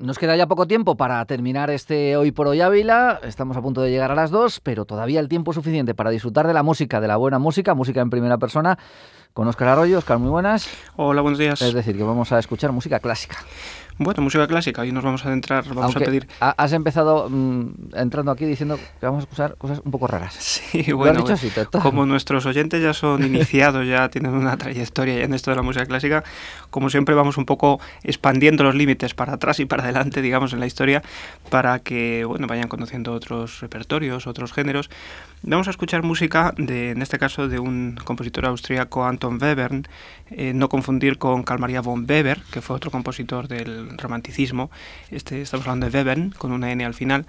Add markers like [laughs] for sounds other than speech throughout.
Nos queda ya poco tiempo para terminar este Hoy por Hoy Ávila. Estamos a punto de llegar a las dos, pero todavía el tiempo suficiente para disfrutar de la música, de la buena música, música en primera persona, con Óscar Arroyo. Óscar, muy buenas. Hola, buenos días. Es decir, que vamos a escuchar música clásica. Bueno, música clásica, y nos vamos a adentrar, vamos a pedir... Has empezado mm, entrando aquí diciendo que vamos a escuchar cosas un poco raras. Sí, bueno, como nuestros oyentes ya son [laughs] iniciados, ya tienen una trayectoria en esto de la música clásica, como siempre vamos un poco expandiendo los límites para atrás y para adelante, digamos, en la historia, para que, bueno, vayan conociendo otros repertorios, otros géneros. Vamos a escuchar música, de, en este caso, de un compositor austríaco, Anton Webern, eh, no confundir con Carl Maria von Weber, que fue otro compositor del romanticismo. Este, estamos hablando de Webern, con una N al final,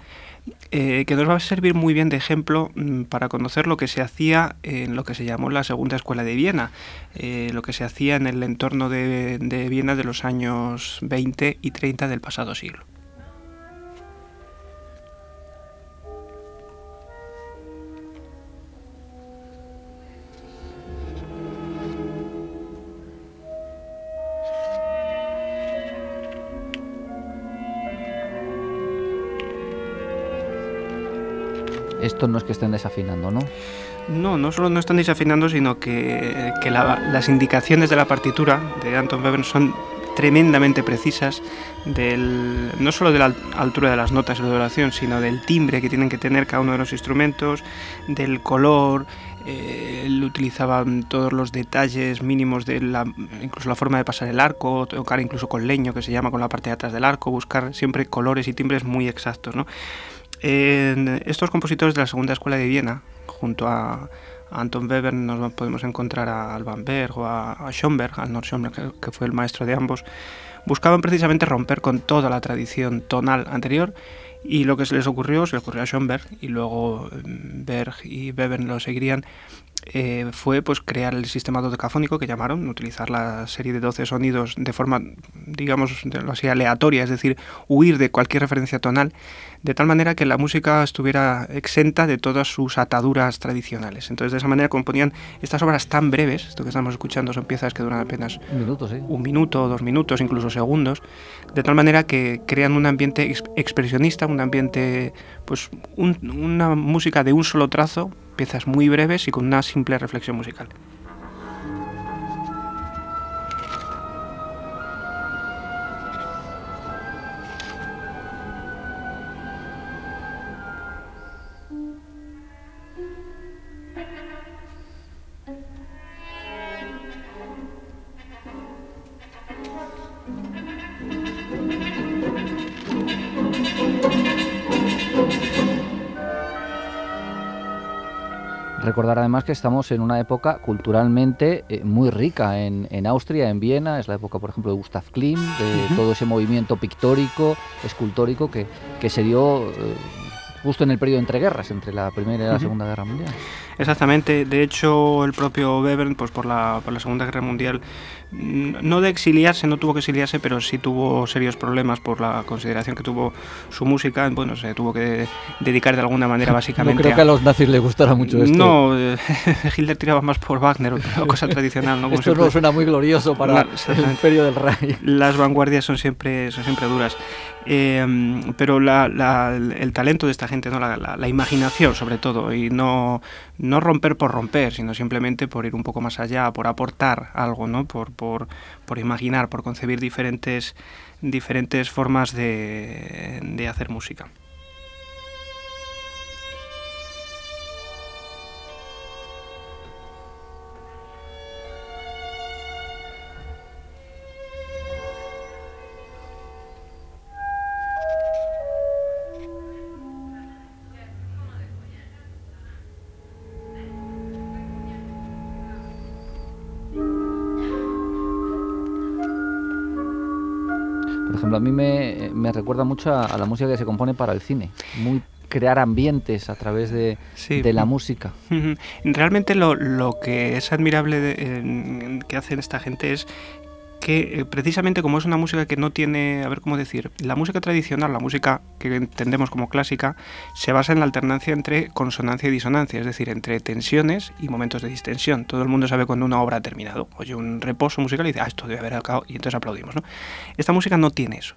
eh, que nos va a servir muy bien de ejemplo mm, para conocer lo que se hacía en lo que se llamó la Segunda Escuela de Viena, eh, lo que se hacía en el entorno de, de Viena de los años 20 y 30 del pasado siglo. Esto no es que estén desafinando, ¿no? No, no solo no están desafinando, sino que, las indicaciones de la partitura de Anton Webern son tremendamente precisas, del, no solo de la altura de las notas de oración, sino del timbre que tienen que tener cada uno de los instrumentos, del color, eh, él utilizaba todos los detalles mínimos la, incluso la forma de pasar el arco, tocar incluso con leño, que se llama con la parte de atrás del arco, buscar siempre colores y timbres muy exactos, ¿no? En estos compositores de la Segunda Escuela de Viena, junto a, Anton Weber, nos podemos encontrar a Alban Berg o a, Schoenberg, al Schoenberg, que, fue el maestro de ambos, buscaban precisamente romper con toda la tradición tonal anterior y lo que se les ocurrió, se les ocurrió a Schoenberg y luego mm, Berg y Weber lo seguirían, eh, fue pues crear el sistema dodecafónico que llamaron, utilizar la serie de 12 sonidos de forma, digamos, así aleatoria, es decir, huir de cualquier referencia tonal, de tal manera que la música estuviera exenta de todas sus ataduras tradicionales. Entonces, de esa manera componían estas obras tan breves, esto que estamos escuchando son piezas que duran apenas un minuto, ¿sí? un minuto dos minutos, incluso segundos, de tal manera que crean un ambiente expresionista, un ambiente, pues, una música de un solo trazo, piezas muy breves y con una simple reflexión musical. Recordar además que estamos en una época culturalmente eh, muy rica en, Austria, en Viena, es la época, por ejemplo, de Gustav Klimt, de todo ese movimiento pictórico, escultórico que, que se dio eh, justo en el periodo entre guerras, entre la Primera y la Segunda Guerra Mundial. Exactamente, de hecho el propio Webern, pues por la, por la Segunda Guerra Mundial, no de exiliarse, no tuvo que exiliarse, pero sí tuvo serios problemas por la consideración que tuvo su música. Bueno, se tuvo que dedicar de alguna manera [laughs] básicamente. No creo que a los nazis les gustara mucho esto. No, eh, [laughs] Hitler tiraba más por Wagner, otra [laughs] cosa tradicional. ¿no? esto no suena muy glorioso para el imperio del Reich. Las vanguardias son siempre, son siempre duras. Em, pero el talento de esta gente, ¿no? La, imaginación sobre todo, y no, no romper por romper, sino simplemente por ir un poco más allá, por aportar algo, ¿no? por, por, por imaginar, por concebir diferentes, diferentes formas de, de hacer música. A mí me, recuerda mucho a, la música que se compone para el cine. Muy crear ambientes a través de, la música. Realmente lo, lo que es admirable que hacen esta gente es que eh, precisamente como es una música que no tiene, a ver cómo decir, la música tradicional, la música que entendemos como clásica, se basa en la alternancia entre consonancia y disonancia, es decir, entre tensiones y momentos de distensión. Todo el mundo sabe cuando una obra ha terminado, oye un reposo musical y dice, ah, esto debe haber acabado, y entonces aplaudimos. ¿no? Esta música no tiene eso.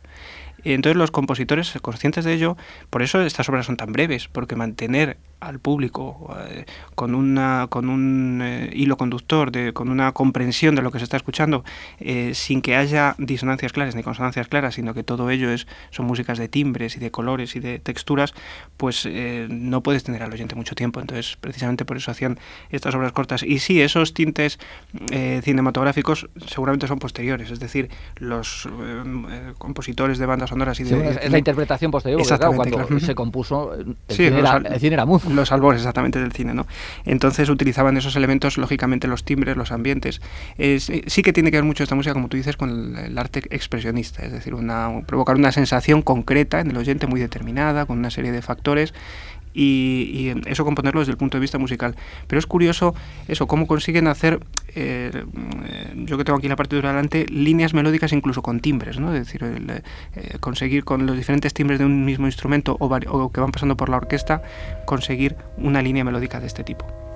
Entonces los compositores, conscientes de ello, por eso estas obras son tan breves, porque mantener al público eh, con una con un eh, hilo conductor de, con una comprensión de lo que se está escuchando eh, sin que haya disonancias claras ni consonancias claras sino que todo ello es son músicas de timbres y de colores y de texturas pues no puedes tener al oyente mucho tiempo. Entonces precisamente por eso hacían estas obras cortas. Y sí esos tintes cinematográficos seguramente son posteriores es decir los compositores de bandas sonoras y de, es la interpretación posterior cuando se compuso el, cine era, el cine era los albores exactamente del cine, ¿no? Entonces utilizaban esos elementos, lógicamente los timbres, los ambientes. sí que tiene que ver mucho esta música, como tú dices, con el, arte expresionista, es decir, una, provocar una sensación concreta en el oyente muy determinada, con una serie de factores y, eso componerlo desde el punto de vista musical. Pero es curioso eso, cómo consiguen hacer, eh, yo que tengo aquí la partitura delante, líneas melódicas incluso con timbres, ¿no? Es decir, eh, conseguir con los diferentes timbres de un mismo instrumento o, o que van pasando por la orquesta, conseguir una línea melódica de este tipo.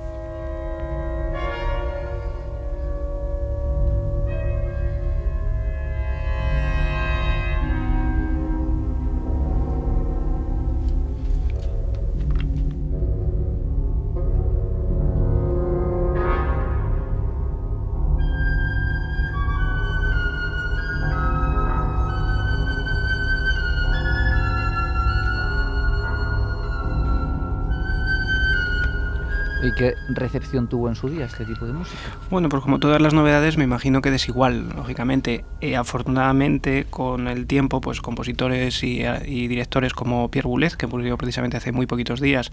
Qué recepción tuvo en su día este tipo de música? Bueno, pues como todas las novedades, me imagino que desigual, lógicamente. Eh, afortunadamente, con el tiempo, pues compositores y, directores como Pierre Boulez, que murió precisamente hace muy poquitos días,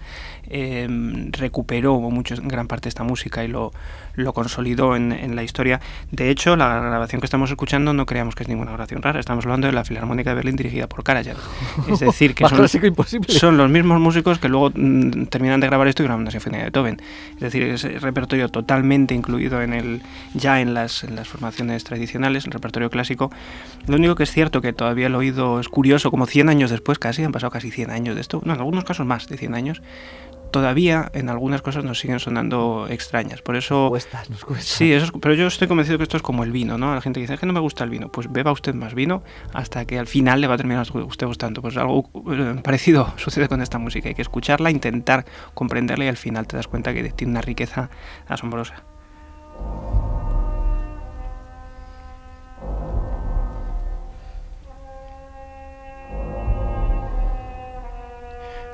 em, recuperó mucho, en gran parte esta música y lo, lo consolidó en, en, la historia. De hecho, la grabación que estamos escuchando no creamos que es ninguna grabación rara. Estamos hablando de la Filarmónica de Berlín dirigida por Karajan. Es [laughs] decir, que son, son, los mismos músicos que luego mm, terminan de grabar esto y graban la Sinfonía de Beethoven. Es decir, es repertorio totalmente incluido en el, ya en las, en las formaciones tradicionales, el repertorio clásico. Lo único que es cierto que todavía el oído es curioso, como 100 años después, casi, han pasado casi 100 años de esto, no, en algunos casos más de 100 años, todavía en algunas cosas nos siguen sonando extrañas. Por eso. Cuestas, nos cuesta. Sí, eso pero yo estoy convencido que esto es como el vino, ¿no? La gente dice que no me gusta el vino. Pues beba usted más vino hasta que al final le va a terminar usted gustando. Pues algo eh, parecido [laughs] sucede con esta música. Hay que escucharla, intentar comprenderla y al final te das cuenta que tiene una riqueza asombrosa.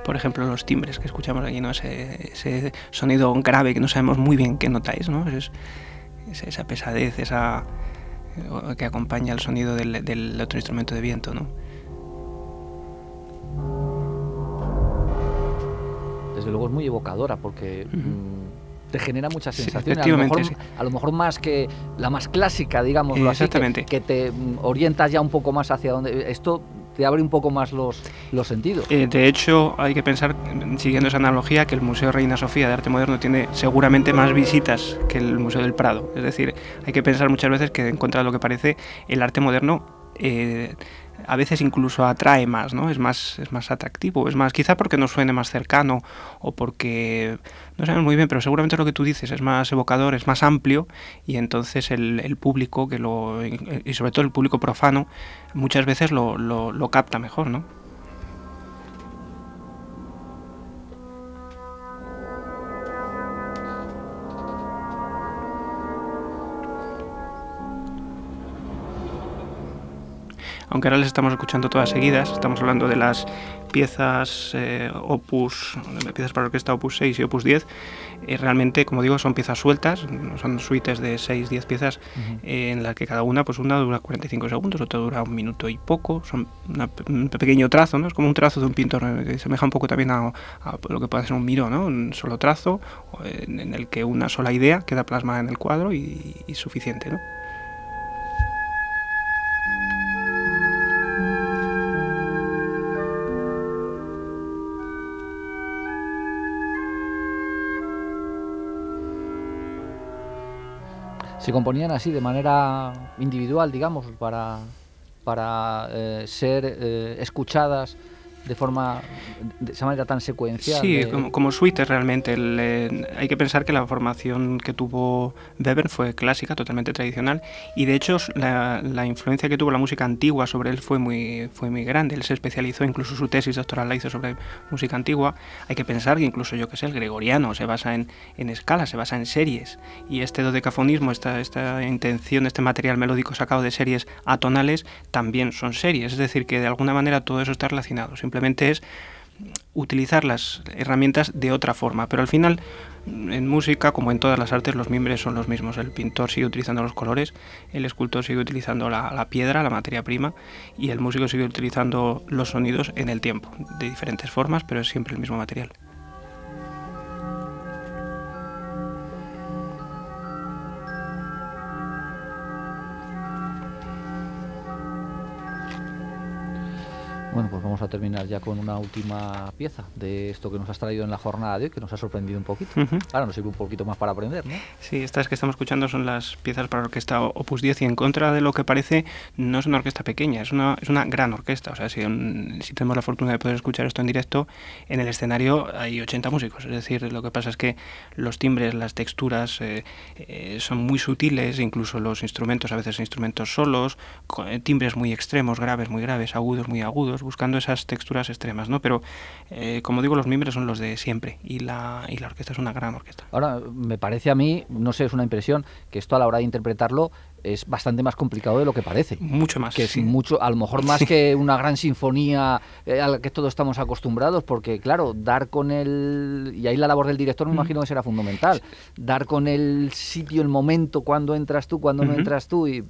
Por ejemplo, los timbres que escuchamos aquí, ¿no? ese, sonido grave que no sabemos muy bien qué notáis, ¿no? Es, esa pesadez, esa que acompaña el sonido del, otro instrumento de viento, ¿no? Desde luego es muy evocadora porque mm, te genera muchas sensaciones. a, lo mejor, a, lo mejor, más que la más clásica, digamos, Exactamente. que, que, te mm, orientas ya un poco más hacia donde. Esto te abre un poco más los, los sentidos. Eh, de hecho, hay que pensar, siguiendo esa analogía, que el Museo Reina Sofía de Arte Moderno tiene seguramente más visitas que el Museo del Prado. Es decir, hay que pensar muchas veces que en contra de lo que parece, el arte moderno eh, a veces incluso atrae más, ¿no? Es más, es más atractivo, es más, quizá porque nos suene más cercano o porque no sabemos muy bien, pero seguramente lo que tú dices es más evocador, es más amplio y entonces el, público que lo y sobre todo el público profano muchas veces lo, lo, lo capta mejor, ¿no? Aunque ahora les estamos escuchando todas seguidas, estamos hablando de las piezas eh, opus, piezas para orquesta opus 6 y opus 10, eh, realmente, como digo, son piezas sueltas, son suites de 6, 10 piezas eh, en las que cada una, pues una dura 45 segundos, otra dura un minuto y poco, son un pequeño trazo, ¿no? Es como un trazo de un pintor, que semeja un poco también a, lo que puede ser un miro, ¿no? Un solo trazo en, el que una sola idea queda plasmada en el cuadro y, y suficiente, ¿no? Se componían así de manera individual, digamos, para, para eh, ser eh, escuchadas de forma, de esa manera tan secuencial. Sí, como, como suites realmente. hay que pensar que la formación que tuvo Weber fue clásica, totalmente tradicional, y de hecho la, la, influencia que tuvo la música antigua sobre él fue muy, fue muy grande. Él se especializó, incluso su tesis doctoral la hizo sobre música antigua. Hay que pensar que incluso yo que sé, el gregoriano se basa en, en escalas, se basa en series, y este dodecafonismo, esta, esta intención, este material melódico sacado de series atonales, también son series, es decir, que de alguna manera todo eso está relacionado. Simplemente es utilizar las herramientas de otra forma, pero al final en música, como en todas las artes, los mimbres son los mismos. El pintor sigue utilizando los colores, el escultor sigue utilizando la, la, piedra, la materia prima, y el músico sigue utilizando los sonidos en el tiempo, de diferentes formas, pero es siempre el mismo material. Bueno, pues vamos a terminar ya con una última pieza de esto que nos has traído en la jornada de hoy, que nos ha sorprendido un poquito. Ahora nos sirve un poquito más para aprender, ¿no? Sí, estas que estamos escuchando son las piezas para orquesta Opus 10 y en contra de lo que parece, no es una orquesta pequeña, es una, es una gran orquesta. O sea, si, si tenemos la fortuna de poder escuchar esto en directo, en el escenario hay 80 músicos. Es decir, lo que pasa es que los timbres, las texturas eh, eh, son muy sutiles, incluso los instrumentos, a veces instrumentos solos, eh, timbres muy extremos, graves, muy graves, agudos, muy agudos buscando esas texturas extremas, ¿no? Pero, eh, como digo, los miembros son los de siempre y la, y la orquesta es una gran orquesta. Ahora, me parece a mí, no sé, es una impresión, que esto a la hora de interpretarlo es bastante más complicado de lo que parece. Mucho más. Que es mucho, a lo mejor más que una gran sinfonía eh, a la que todos estamos acostumbrados, porque claro, dar con el. Y ahí la labor del director me imagino que será fundamental. Dar con el sitio, el momento, cuando entras tú, cuando no entras tú. Y,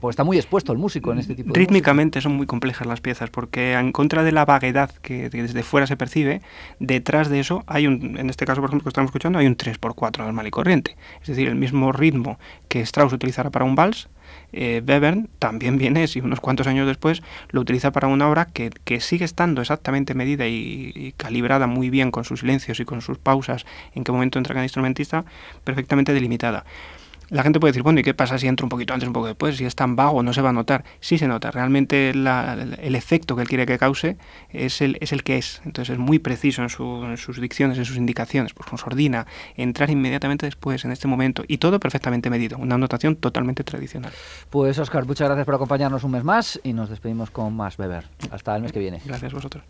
pues está muy expuesto el músico en este tipo de Rítmicamente son muy complejas las piezas, porque en contra de la vaguedad que desde fuera se percibe, detrás de eso hay un. En este caso, por ejemplo, que estamos escuchando, hay un 3x4 normal y corriente. Es decir, el mismo ritmo que Strauss utilizará para un vals, eh, Webern también viene, y unos cuantos años después, lo utiliza para una obra que, sigue estando exactamente medida y, calibrada muy bien con sus silencios y con sus pausas, en qué momento entra cada instrumentista, perfectamente delimitada. La gente puede decir, bueno, ¿y qué pasa si entro un poquito antes, un poco después? Si es tan vago, no se va a notar. Sí se nota. Realmente el efecto que él quiere que cause es el, es el que es. Entonces es muy preciso en, sus dicciones, en sus indicaciones. Pues con sordina, entrar inmediatamente después, en este momento. Y todo perfectamente medido. Una notación totalmente tradicional. Pues Oscar, muchas gracias por acompañarnos un mes más y nos despedimos con más Beber. Hasta el mes que viene. Gracias a vosotros.